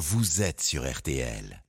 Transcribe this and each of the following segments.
vous êtes sur RTL.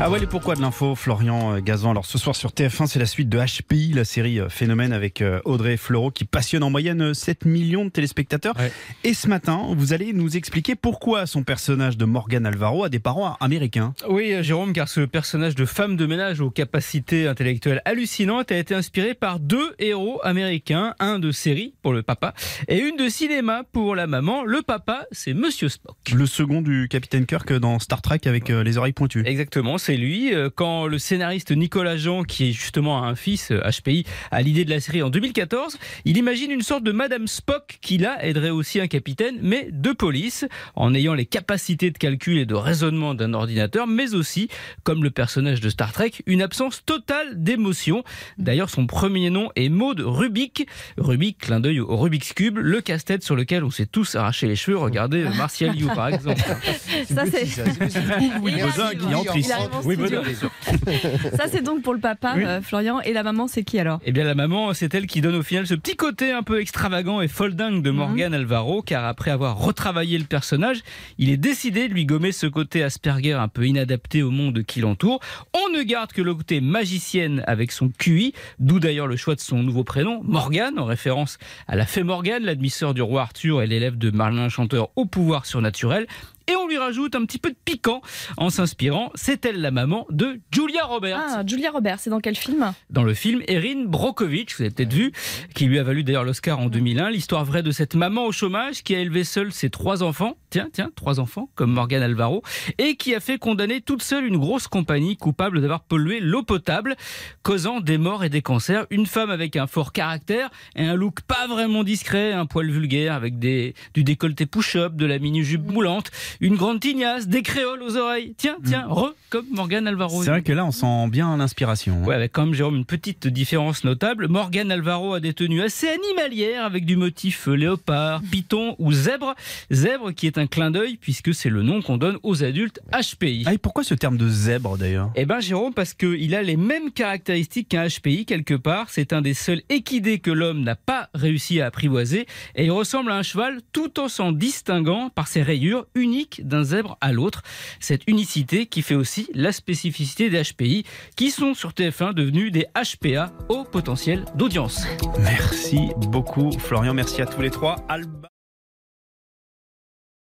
Ah ouais, les pourquoi de l'info, Florian euh, Gazan. Alors ce soir sur TF1, c'est la suite de HPI, la série euh, Phénomène avec euh, Audrey Fleurot qui passionne en moyenne 7 millions de téléspectateurs. Ouais. Et ce matin, vous allez nous expliquer pourquoi son personnage de Morgan Alvaro a des parents américains. Oui, Jérôme, car ce personnage de femme de ménage aux capacités intellectuelles hallucinantes a été inspiré par deux héros américains, un de série pour le papa et une de cinéma pour la maman. Le papa, c'est Monsieur Spock. Le second du Capitaine Kirk dans Star Trek avec euh, les oreilles pointues. Exactement, c'est lui. Euh, Quand le scénariste Nicolas Jean, qui est justement un fils euh, HPI, a l'idée de la série en 2014, il imagine une sorte de Madame Spock qui là aiderait aussi un capitaine, mais de police, en ayant les capacités de calcul et de raisonnement d'un ordinateur, mais aussi, comme le personnage de Star Trek, une absence totale d'émotion. D'ailleurs, son premier nom est Maud Rubik. Rubik, clin d'œil au Rubik's Cube, le casse-tête sur lequel on s'est tous arraché les cheveux. Regardez euh, Martial You, par exemple. Ça, c'est Il entre ici. ça, c'est donc pour le papa, Oui. euh, Florian. Et la maman, c'est qui alors? Eh bien, la maman, c'est elle qui donne au final ce petit côté un peu extravagant et folding de Morgan Alvaro, car après avoir retravaillé le personnage, il est décidé de lui gommer ce côté Asperger un peu inadapté au monde qui l'entoure. On ne garde que le côté magicienne avec son QI, d'où d'ailleurs le choix de son nouveau prénom, Morgan, en référence à la fée Morgane, l'admisseur du roi Arthur et l'élève de Merlin Chanteur au pouvoir surnaturel. Et on lui rajoute un petit peu de piquant en s'inspirant, c'est elle la maman de Julia Roberts. Ah, Julia Roberts, c'est dans quel film dans le film Erin Brockovich, vous avez peut-être vu, qui lui a valu d'ailleurs l'Oscar en 2001, l'histoire vraie de cette maman au chômage qui a élevé seule ses trois enfants, tiens, tiens, trois enfants, comme Morgan Alvaro, et qui a fait condamner toute seule une grosse compagnie coupable d'avoir pollué l'eau potable, causant des morts et des cancers. Une femme avec un fort caractère et un look pas vraiment discret, un poil vulgaire avec des, du décolleté push-up, de la mini-jupe moulante, une grande tignasse, des créoles aux oreilles. Tiens, tiens, re, comme Morgan Alvaro. C'est vrai que là, on sent bien l'inspiration. hein. Ouais, avec quand même, Jérôme, une petite différence notable. Morgan Alvaro a des tenues assez animalières avec du motif léopard, python ou zèbre. Zèbre qui est un clin d'œil puisque c'est le nom qu'on donne aux adultes HPI. Ah, et pourquoi ce terme de zèbre d'ailleurs? Eh ben Jérôme, parce qu'il a les mêmes caractéristiques qu'un HPI quelque part. C'est un des seuls équidés que l'homme n'a pas réussi à apprivoiser. Et il ressemble à un cheval tout en s'en distinguant par ses rayures uniques d'un zèbre à l'autre. Cette unicité qui fait aussi la spécificité des HPI qui sont sur TF1 devenus des HPA au potentiel d'audience. Merci beaucoup, Florian. Merci à tous les trois.